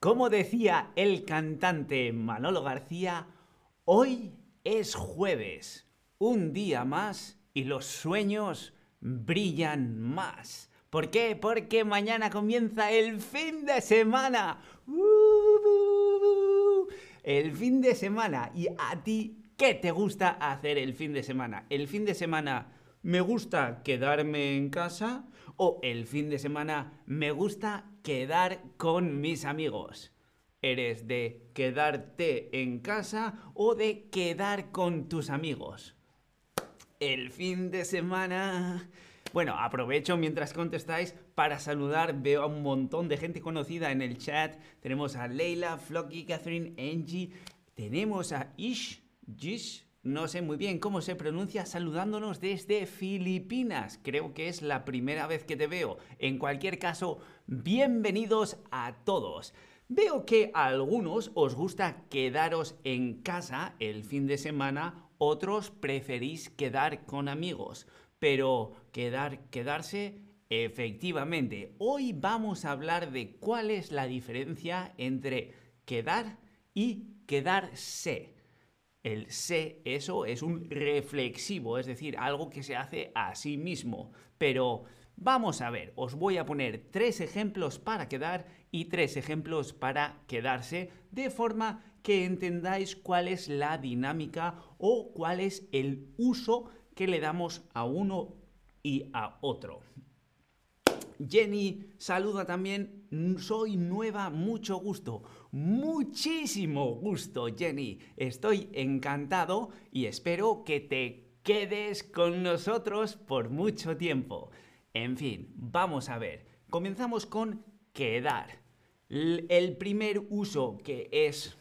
Como decía el cantante Manolo García, hoy es jueves, un día más y los sueños brillan más. ¿Por qué? Porque mañana comienza el fin de semana. ¡Uh! El fin de semana. ¿Y a ti qué te gusta hacer el fin de semana? El fin de semana me gusta quedarme en casa o el fin de semana me gusta quedar con mis amigos. ¿Eres de quedarte en casa o de quedar con tus amigos? El fin de semana... Bueno, aprovecho mientras contestáis para saludar. Veo a un montón de gente conocida en el chat. Tenemos a Leila, Flocky, Catherine, Angie. Tenemos a Ish, Jish, no sé muy bien cómo se pronuncia, saludándonos desde Filipinas. Creo que es la primera vez que te veo. En cualquier caso, bienvenidos a todos. Veo que a algunos os gusta quedaros en casa el fin de semana, otros preferís quedar con amigos. Pero quedar, quedarse, efectivamente. Hoy vamos a hablar de cuál es la diferencia entre quedar y quedarse. El se, eso es un reflexivo, es decir, algo que se hace a sí mismo. Pero vamos a ver, os voy a poner tres ejemplos para quedar y tres ejemplos para quedarse, de forma que entendáis cuál es la dinámica o cuál es el uso que le damos a uno y a otro. Jenny saluda también, soy nueva, mucho gusto. Muchísimo gusto, Jenny. Estoy encantado y espero que te quedes con nosotros por mucho tiempo. En fin, vamos a ver. Comenzamos con quedar. El primer uso que es,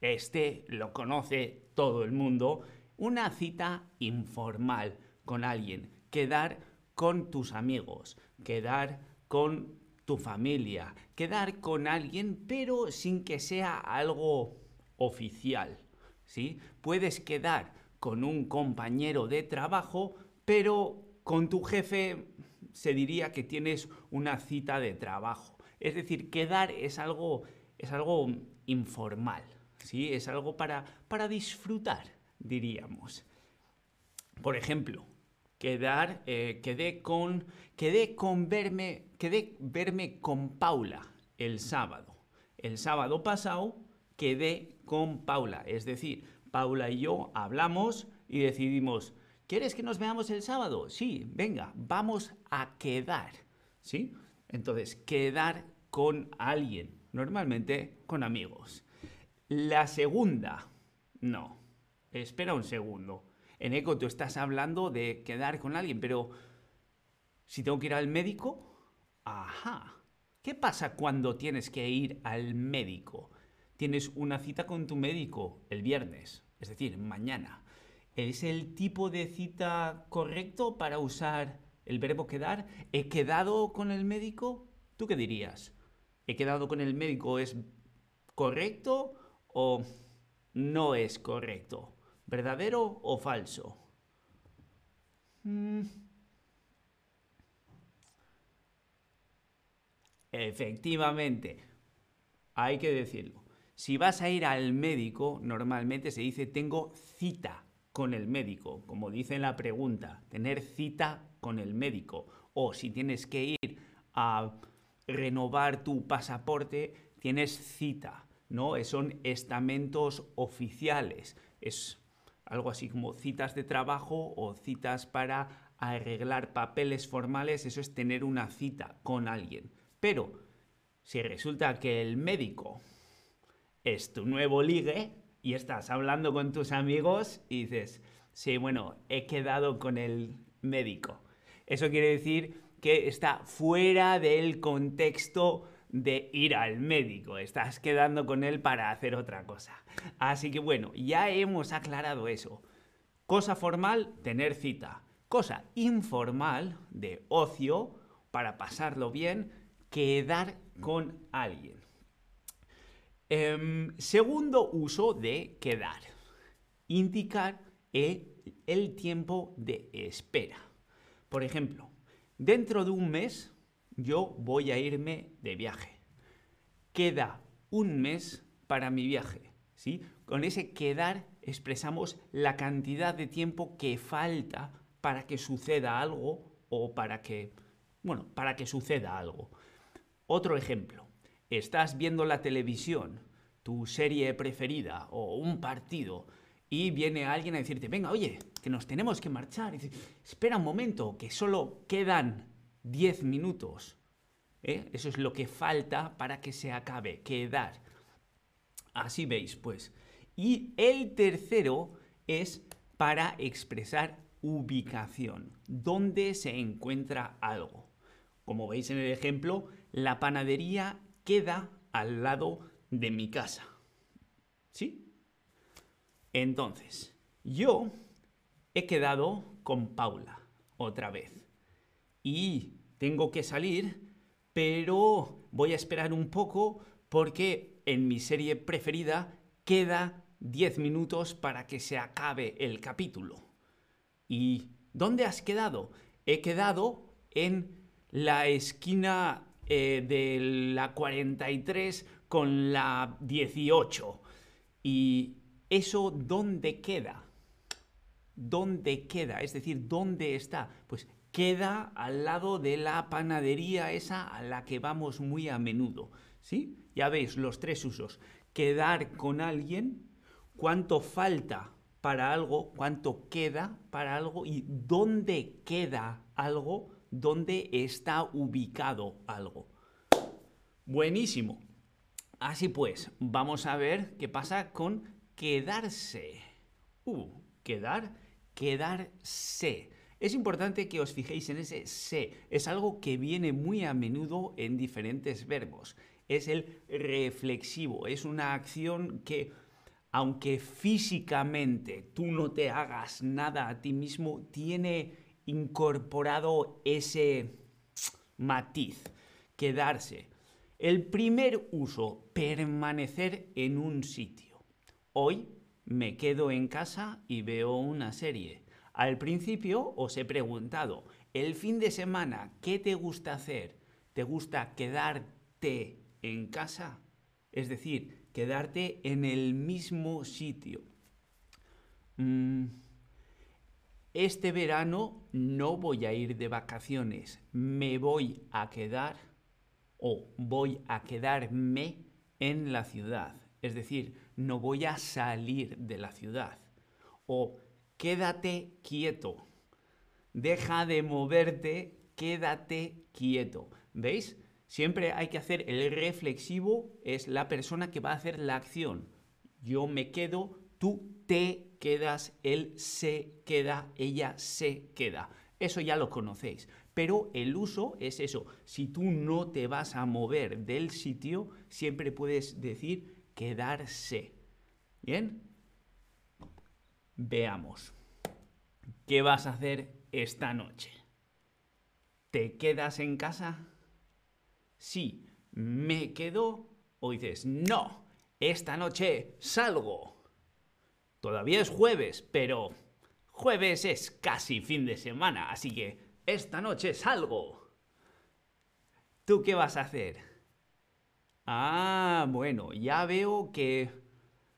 este lo conoce todo el mundo, una cita informal con alguien. Quedar con tus amigos, quedar con tu familia, quedar con alguien, pero sin que sea algo oficial. ¿sí? Puedes quedar con un compañero de trabajo, pero con tu jefe se diría que tienes una cita de trabajo. Es decir, quedar es algo, es algo informal, ¿sí? es algo para, para disfrutar, diríamos. Por ejemplo, quedar, eh, quedé con, quedé con verme, quedé verme con Paula el sábado. El sábado pasado quedé con Paula, es decir, Paula y yo hablamos y decidimos, ¿quieres que nos veamos el sábado? Sí, venga, vamos a quedar, ¿sí? Entonces, quedar con alguien, normalmente con amigos. La segunda, no, espera un segundo en eco tú estás hablando de quedar con alguien, pero si tengo que ir al médico, ajá. ¿Qué pasa cuando tienes que ir al médico? Tienes una cita con tu médico el viernes, es decir, mañana. ¿Es el tipo de cita correcto para usar el verbo quedar? ¿He quedado con el médico? ¿Tú qué dirías? ¿He quedado con el médico es correcto o no es correcto? ¿Verdadero o falso? Mm. Efectivamente, hay que decirlo. Si vas a ir al médico, normalmente se dice tengo cita con el médico, como dice en la pregunta, tener cita con el médico. O si tienes que ir a renovar tu pasaporte, tienes cita, ¿no? Son estamentos oficiales. Es algo así como citas de trabajo o citas para arreglar papeles formales, eso es tener una cita con alguien. Pero si resulta que el médico es tu nuevo ligue y estás hablando con tus amigos y dices, sí, bueno, he quedado con el médico. Eso quiere decir que está fuera del contexto de ir al médico, estás quedando con él para hacer otra cosa. Así que bueno, ya hemos aclarado eso. Cosa formal, tener cita. Cosa informal, de ocio, para pasarlo bien, quedar con alguien. Em, segundo uso de quedar. Indicar el tiempo de espera. Por ejemplo, dentro de un mes yo voy a irme de viaje. Queda un mes para mi viaje. ¿sí? Con ese quedar expresamos la cantidad de tiempo que falta para que suceda algo o para que, bueno, para que suceda algo. Otro ejemplo, estás viendo la televisión, tu serie preferida o un partido y viene alguien a decirte, venga, oye, que nos tenemos que marchar. Y espera un momento, que solo quedan 10 minutos. ¿Eh? Eso es lo que falta para que se acabe, quedar. Así veis, pues. Y el tercero es para expresar ubicación, dónde se encuentra algo. Como veis en el ejemplo, la panadería queda al lado de mi casa. ¿Sí? Entonces, yo he quedado con Paula otra vez. Y tengo que salir, pero voy a esperar un poco porque en mi serie preferida queda 10 minutos para que se acabe el capítulo. ¿Y dónde has quedado? He quedado en la esquina eh, de la 43 con la 18. ¿Y eso dónde queda? ¿Dónde queda? Es decir, ¿dónde está? Pues queda al lado de la panadería esa a la que vamos muy a menudo. ¿Sí? Ya veis los tres usos. Quedar con alguien, cuánto falta para algo, cuánto queda para algo y dónde queda algo, dónde está ubicado algo. Buenísimo. Así pues, vamos a ver qué pasa con quedarse. Uh, quedar, quedarse. Es importante que os fijéis en ese se. Es algo que viene muy a menudo en diferentes verbos. Es el reflexivo. Es una acción que, aunque físicamente tú no te hagas nada a ti mismo, tiene incorporado ese matiz. Quedarse. El primer uso, permanecer en un sitio. Hoy me quedo en casa y veo una serie. Al principio os he preguntado, el fin de semana, ¿qué te gusta hacer? ¿Te gusta quedarte en casa? Es decir, quedarte en el mismo sitio. Mm, este verano no voy a ir de vacaciones, me voy a quedar o voy a quedarme en la ciudad. Es decir, no voy a salir de la ciudad. O quédate quieto. Deja de moverte, quédate quieto. ¿Veis? Siempre hay que hacer el reflexivo, es la persona que va a hacer la acción. Yo me quedo, tú te quedas, él se queda, ella se queda. Eso ya lo conocéis. Pero el uso es eso. Si tú no te vas a mover del sitio, siempre puedes decir quedarse. ¿Bien? Veamos. ¿Qué vas a hacer esta noche? ¿Te quedas en casa? Sí, me quedo o dices, no, esta noche salgo. Todavía es jueves, pero jueves es casi fin de semana, así que esta noche salgo. ¿Tú qué vas a hacer? Ah, bueno, ya veo que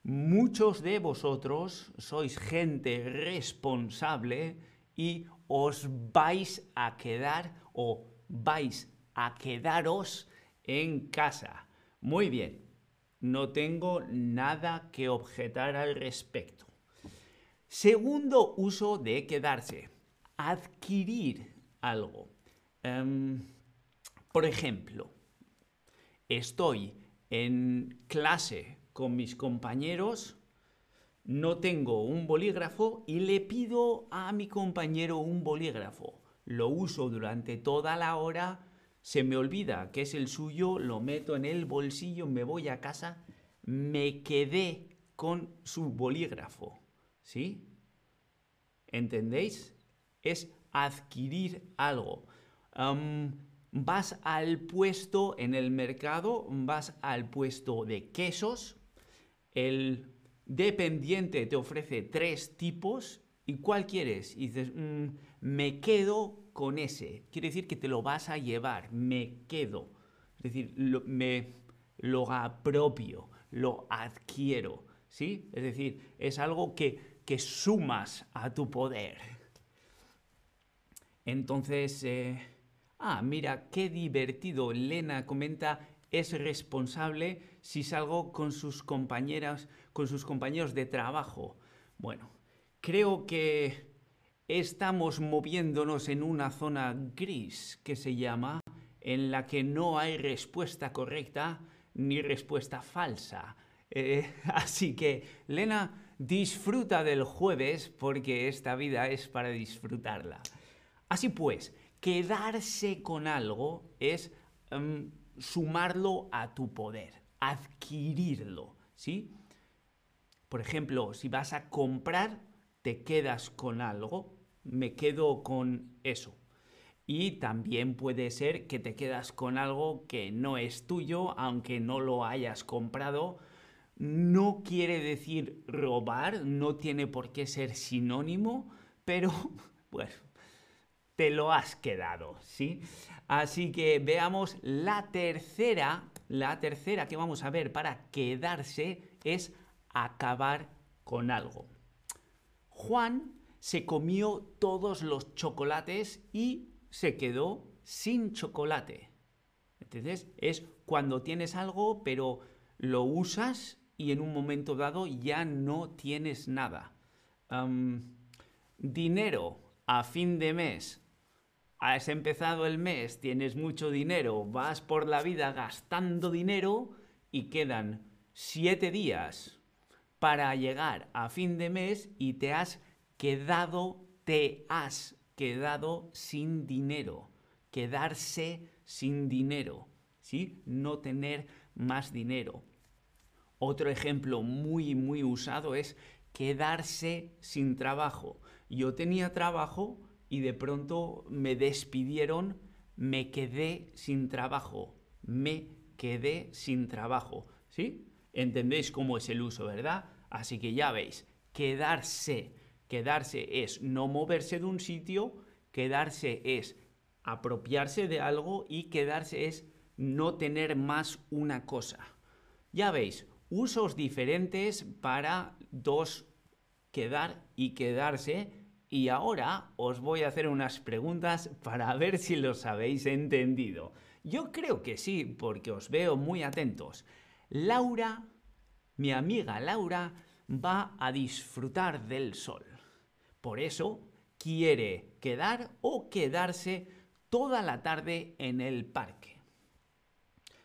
Muchos de vosotros sois gente responsable y os vais a quedar o vais a quedaros en casa. Muy bien, no tengo nada que objetar al respecto. Segundo uso de quedarse, adquirir algo. Em, por ejemplo, estoy en clase con mis compañeros, no tengo un bolígrafo y le pido a mi compañero un bolígrafo. Lo uso durante toda la hora, se me olvida que es el suyo, lo meto en el bolsillo, me voy a casa, me quedé con su bolígrafo. ¿Sí? ¿Entendéis? Es adquirir algo. vas al puesto en el mercado, vas al puesto de quesos, el dependiente te ofrece tres tipos y ¿cuál quieres? Y dices, mm, me quedo con ese. Quiere decir que te lo vas a llevar, me quedo. Es decir, me, lo apropio, lo adquiero, ¿sí? Es decir, es algo que, que sumas a tu poder. Entonces, eh, ah, mira, qué divertido. Lena comenta, es responsable si salgo con sus compañeras, con sus compañeros de trabajo. Bueno, creo que estamos moviéndonos en una zona gris que se llama en la que no hay respuesta correcta ni respuesta falsa. Eh, así que, Lena, disfruta del jueves porque esta vida es para disfrutarla. Así pues, quedarse con algo es em, sumarlo a tu poder, adquirirlo, ¿sí? Por ejemplo, si vas a comprar, te quedas con algo, me quedo con eso. Y también puede ser que te quedas con algo que no es tuyo, aunque no lo hayas comprado. No quiere decir robar, no tiene por qué ser sinónimo, pero bueno, te lo has quedado, ¿sí? Así que veamos la tercera, la tercera que vamos a ver para quedarse es acabar con algo. Juan se comió todos los chocolates y se quedó sin chocolate. Entonces es cuando tienes algo pero lo usas y en un momento dado ya no tienes nada. dinero a fin de mes. Has empezado el mes, tienes mucho dinero, vas por la vida gastando dinero y quedan siete días para llegar a fin de mes y te has quedado, te has quedado sin dinero. Quedarse sin dinero, ¿sí? No tener más dinero. Otro ejemplo muy, muy usado es quedarse sin trabajo. Yo tenía trabajo y de pronto me despidieron, me quedé sin trabajo. Me quedé sin trabajo. ¿Sí? ¿Entendéis cómo es el uso, verdad? Así que ya veis, quedarse. Quedarse es no moverse de un sitio, quedarse es apropiarse de algo y quedarse es no tener más una cosa. Ya veis, usos diferentes para dos quedar y quedarse. Y ahora os voy a hacer unas preguntas para ver si los habéis entendido. Yo creo que sí, porque os veo muy atentos. Laura, mi amiga Laura, va a disfrutar del sol. Por eso quiere quedar o quedarse toda la tarde en el parque.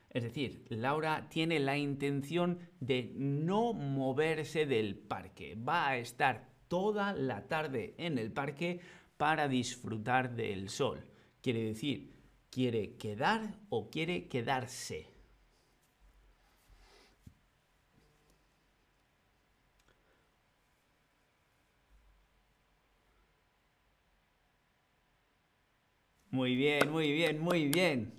Es decir, Laura tiene la intención de no moverse del parque. Va a estar toda la tarde en el parque para disfrutar del sol. Quiere decir, quiere quedar o quiere quedarse. Muy bien, muy bien, muy bien.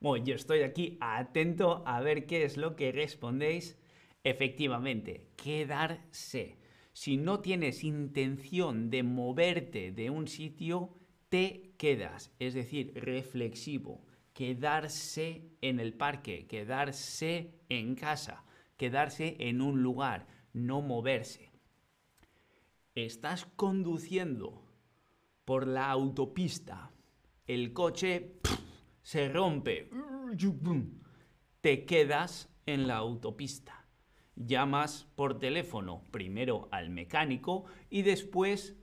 Bueno, yo estoy aquí atento a ver qué es lo que respondéis. Efectivamente, quedarse. Si no tienes intención de moverte de un sitio, te quedas. Es decir, reflexivo. Quedarse en el parque, quedarse en casa, quedarse en un lugar, no moverse. Estás conduciendo por la autopista. El coche se rompe, te quedas en la autopista. Llamas por teléfono primero al mecánico y después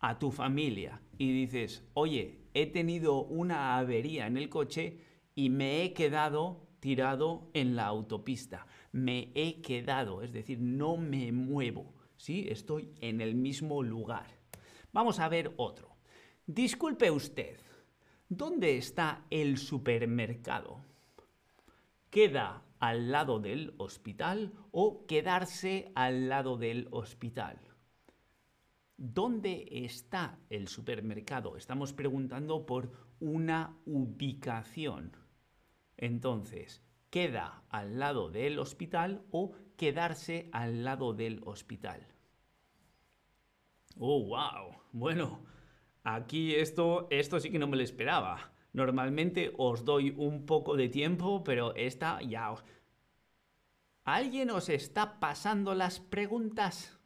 a tu familia y dices, oye, he tenido una avería en el coche y me he quedado tirado en la autopista. Me he quedado, es decir, no me muevo, ¿sí? Estoy en el mismo lugar. Vamos a ver otro. Disculpe usted, ¿Dónde está el supermercado? ¿Queda al lado del hospital o quedarse al lado del hospital? ¿Dónde está el supermercado? Estamos preguntando por una ubicación. Entonces, ¿queda al lado del hospital o quedarse al lado del hospital? Oh, wow. Bueno, Aquí esto, esto sí que no me lo esperaba. Normalmente os doy un poco de tiempo, pero esta ya ¿Alguien os está pasando las preguntas?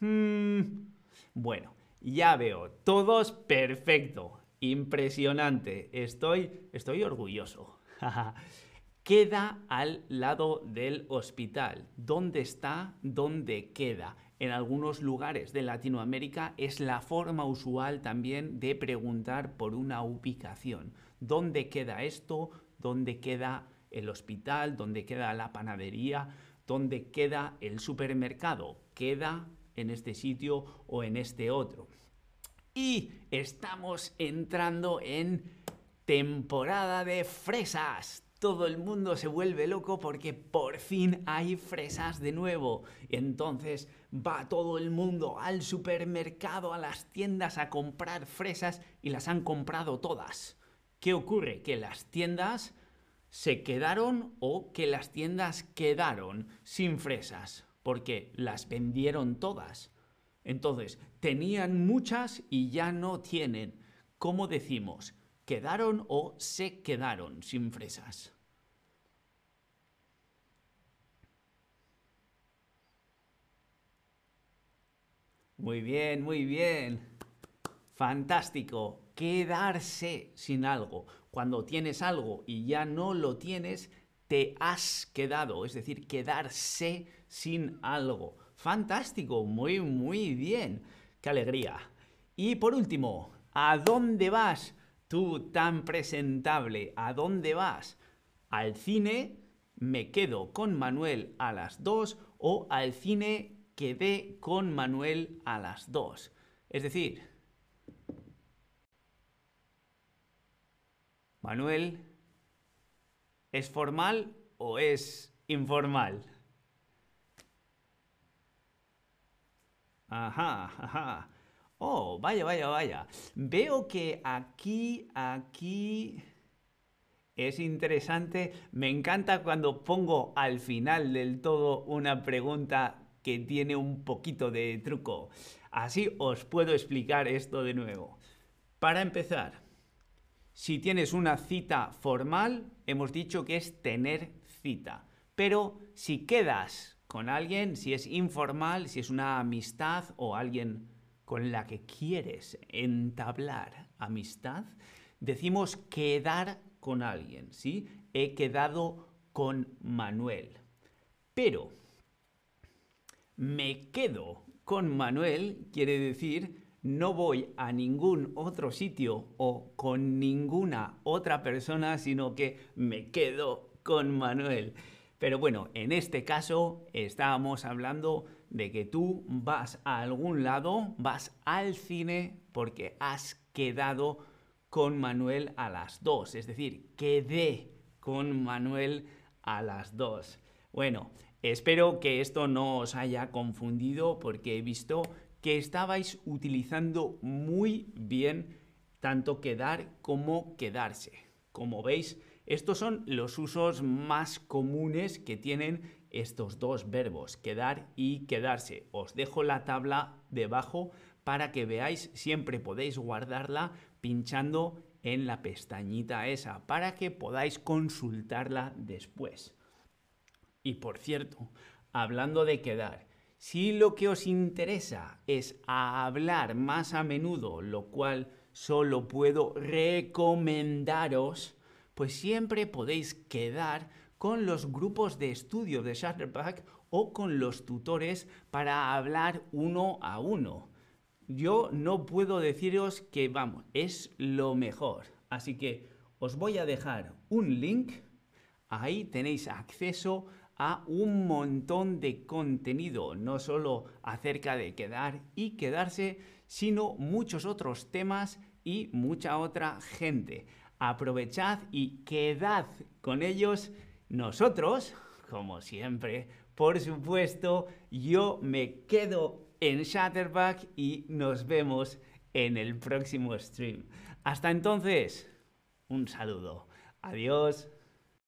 Hmm, bueno, ya veo, todos perfecto, impresionante, estoy, estoy orgulloso. queda al lado del hospital. ¿Dónde está? ¿Dónde queda? En algunos lugares de Latinoamérica es la forma usual también de preguntar por una ubicación. ¿Dónde queda esto? ¿Dónde queda el hospital? ¿Dónde queda la panadería? ¿Dónde queda el supermercado? ¿Queda en este sitio o en este otro? Y estamos entrando en temporada de fresas todo el mundo se vuelve loco porque por fin hay fresas de nuevo. Entonces va todo el mundo al supermercado, a las tiendas a comprar fresas y las han comprado todas. ¿Qué ocurre? Que las tiendas se quedaron o que las tiendas quedaron sin fresas porque las vendieron todas. Entonces, tenían muchas y ya no tienen. ¿Cómo decimos? ¿Quedaron o se quedaron sin fresas? Muy bien, muy bien. Fantástico. Quedarse sin algo. Cuando tienes algo y ya no lo tienes, te has quedado. Es decir, quedarse sin algo. Fantástico. Muy, muy bien. Qué alegría. Y por último, ¿a dónde vas? Tú tan presentable. ¿A dónde vas? ¿Al cine? ¿Me quedo con Manuel a las 2 o al cine quedé con Manuel a las dos. Es decir, Manuel, ¿es formal o es informal? Ajá, ajá. Oh, vaya, vaya, vaya. Veo que aquí, aquí... Es interesante. Me encanta cuando pongo al final del todo una pregunta que tiene un poquito de truco. Así os puedo explicar esto de nuevo. Para empezar, si tienes una cita formal, hemos dicho que es tener cita. Pero si quedas con alguien, si es informal, si es una amistad o alguien con la que quieres entablar amistad, decimos quedar con alguien, ¿sí? He quedado con Manuel. Pero me quedo con Manuel quiere decir no voy a ningún otro sitio o con ninguna otra persona, sino que me quedo con Manuel. Pero bueno, en este caso estábamos hablando de que tú vas a algún lado, vas al cine porque has quedado con Manuel a las dos. Es decir, quedé con Manuel a las dos. Bueno, Espero que esto no os haya confundido porque he visto que estabais utilizando muy bien tanto quedar como quedarse. Como veis, estos son los usos más comunes que tienen estos dos verbos, quedar y quedarse. Os dejo la tabla debajo para que veáis, siempre podéis guardarla pinchando en la pestañita esa, para que podáis consultarla después. Y por cierto, hablando de quedar, si lo que os interesa es hablar más a menudo, lo cual solo puedo recomendaros, pues siempre podéis quedar con los grupos de estudio de Shutterback o con los tutores para hablar uno a uno. Yo no puedo deciros que, vamos, es lo mejor. Así que os voy a dejar un link. Ahí tenéis acceso a un montón de contenido, no solo acerca de quedar y quedarse, sino muchos otros temas y mucha otra gente. Aprovechad y quedad con ellos. Nosotros, como siempre, por supuesto, yo me quedo en Shutterback y nos vemos en el próximo stream. Hasta entonces, un saludo. Adiós.